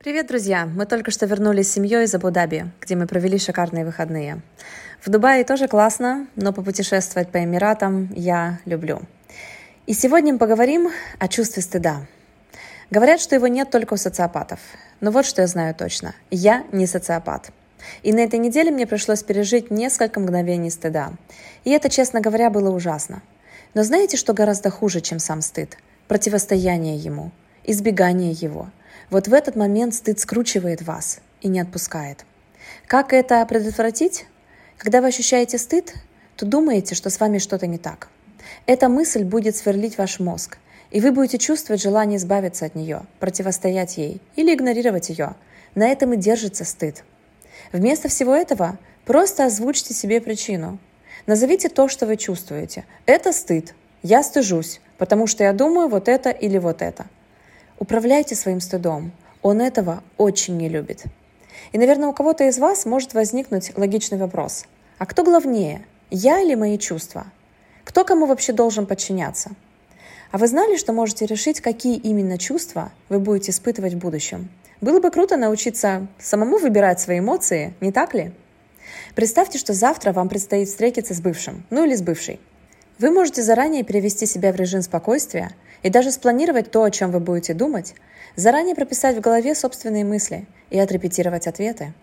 Привет, друзья! Мы только что вернулись с семьей из Абу-Даби, где мы провели шикарные выходные. В Дубае тоже классно, но попутешествовать по Эмиратам я люблю. И сегодня мы поговорим о чувстве стыда. Говорят, что его нет только у социопатов. Но вот что я знаю точно. Я не социопат. И на этой неделе мне пришлось пережить несколько мгновений стыда. И это, честно говоря, было ужасно. Но знаете, что гораздо хуже, чем сам стыд? Противостояние ему, избегание его – вот в этот момент стыд скручивает вас и не отпускает. Как это предотвратить? Когда вы ощущаете стыд, то думаете, что с вами что-то не так. Эта мысль будет сверлить ваш мозг, и вы будете чувствовать желание избавиться от нее, противостоять ей или игнорировать ее. На этом и держится стыд. Вместо всего этого просто озвучьте себе причину. Назовите то, что вы чувствуете. Это стыд. Я стыжусь, потому что я думаю вот это или вот это – Управляйте своим стыдом. Он этого очень не любит. И, наверное, у кого-то из вас может возникнуть логичный вопрос. А кто главнее, я или мои чувства? Кто кому вообще должен подчиняться? А вы знали, что можете решить, какие именно чувства вы будете испытывать в будущем? Было бы круто научиться самому выбирать свои эмоции, не так ли? Представьте, что завтра вам предстоит встретиться с бывшим, ну или с бывшей. Вы можете заранее перевести себя в режим спокойствия и даже спланировать то, о чем вы будете думать, заранее прописать в голове собственные мысли и отрепетировать ответы.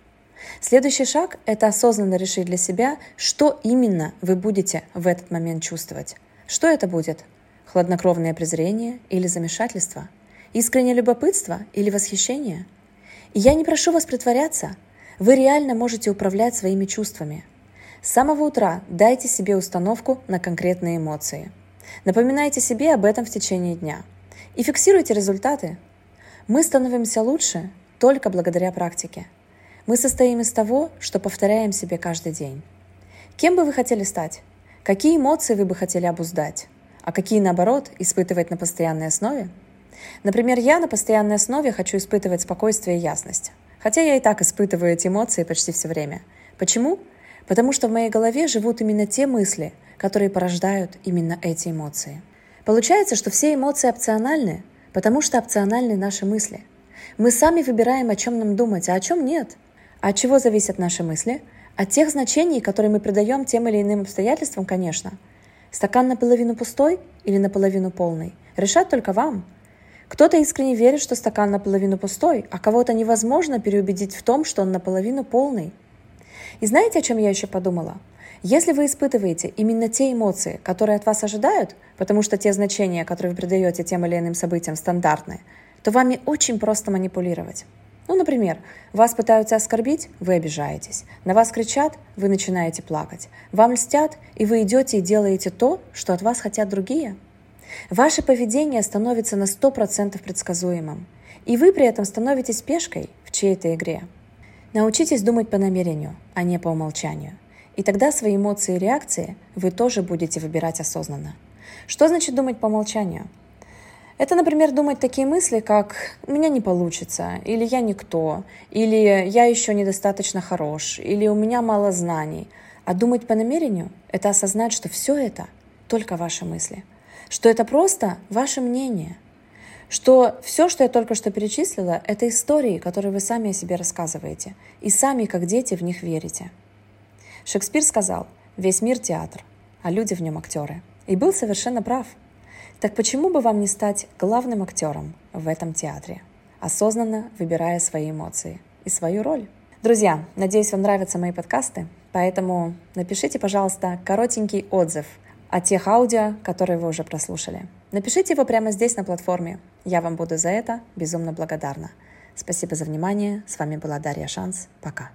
Следующий шаг – это осознанно решить для себя, что именно вы будете в этот момент чувствовать. Что это будет? Хладнокровное презрение или замешательство? Искреннее любопытство или восхищение? И я не прошу вас притворяться. Вы реально можете управлять своими чувствами – с самого утра дайте себе установку на конкретные эмоции. Напоминайте себе об этом в течение дня. И фиксируйте результаты. Мы становимся лучше только благодаря практике. Мы состоим из того, что повторяем себе каждый день. Кем бы вы хотели стать? Какие эмоции вы бы хотели обуздать? А какие, наоборот, испытывать на постоянной основе? Например, я на постоянной основе хочу испытывать спокойствие и ясность. Хотя я и так испытываю эти эмоции почти все время. Почему? Потому что в моей голове живут именно те мысли, которые порождают именно эти эмоции. Получается, что все эмоции опциональны, потому что опциональны наши мысли. Мы сами выбираем, о чем нам думать, а о чем нет. А от чего зависят наши мысли? От тех значений, которые мы придаем тем или иным обстоятельствам, конечно. Стакан наполовину пустой или наполовину полный? Решать только вам. Кто-то искренне верит, что стакан наполовину пустой, а кого-то невозможно переубедить в том, что он наполовину полный – и знаете, о чем я еще подумала? Если вы испытываете именно те эмоции, которые от вас ожидают, потому что те значения, которые вы придаете тем или иным событиям, стандартные, то вами очень просто манипулировать. Ну, например, вас пытаются оскорбить, вы обижаетесь. На вас кричат, вы начинаете плакать. Вам льстят, и вы идете и делаете то, что от вас хотят другие. Ваше поведение становится на 100% предсказуемым. И вы при этом становитесь пешкой в чьей-то игре. Научитесь думать по намерению, а не по умолчанию. И тогда свои эмоции и реакции вы тоже будете выбирать осознанно. Что значит думать по умолчанию? Это, например, думать такие мысли, как «у меня не получится», или «я никто», или «я еще недостаточно хорош», или «у меня мало знаний». А думать по намерению – это осознать, что все это только ваши мысли, что это просто ваше мнение – что все, что я только что перечислила, это истории, которые вы сами о себе рассказываете, и сами, как дети, в них верите. Шекспир сказал, весь мир театр, а люди в нем актеры. И был совершенно прав. Так почему бы вам не стать главным актером в этом театре, осознанно выбирая свои эмоции и свою роль? Друзья, надеюсь, вам нравятся мои подкасты, поэтому напишите, пожалуйста, коротенький отзыв о тех аудио, которые вы уже прослушали. Напишите его прямо здесь на платформе. Я вам буду за это безумно благодарна. Спасибо за внимание. С вами была Дарья Шанс. Пока.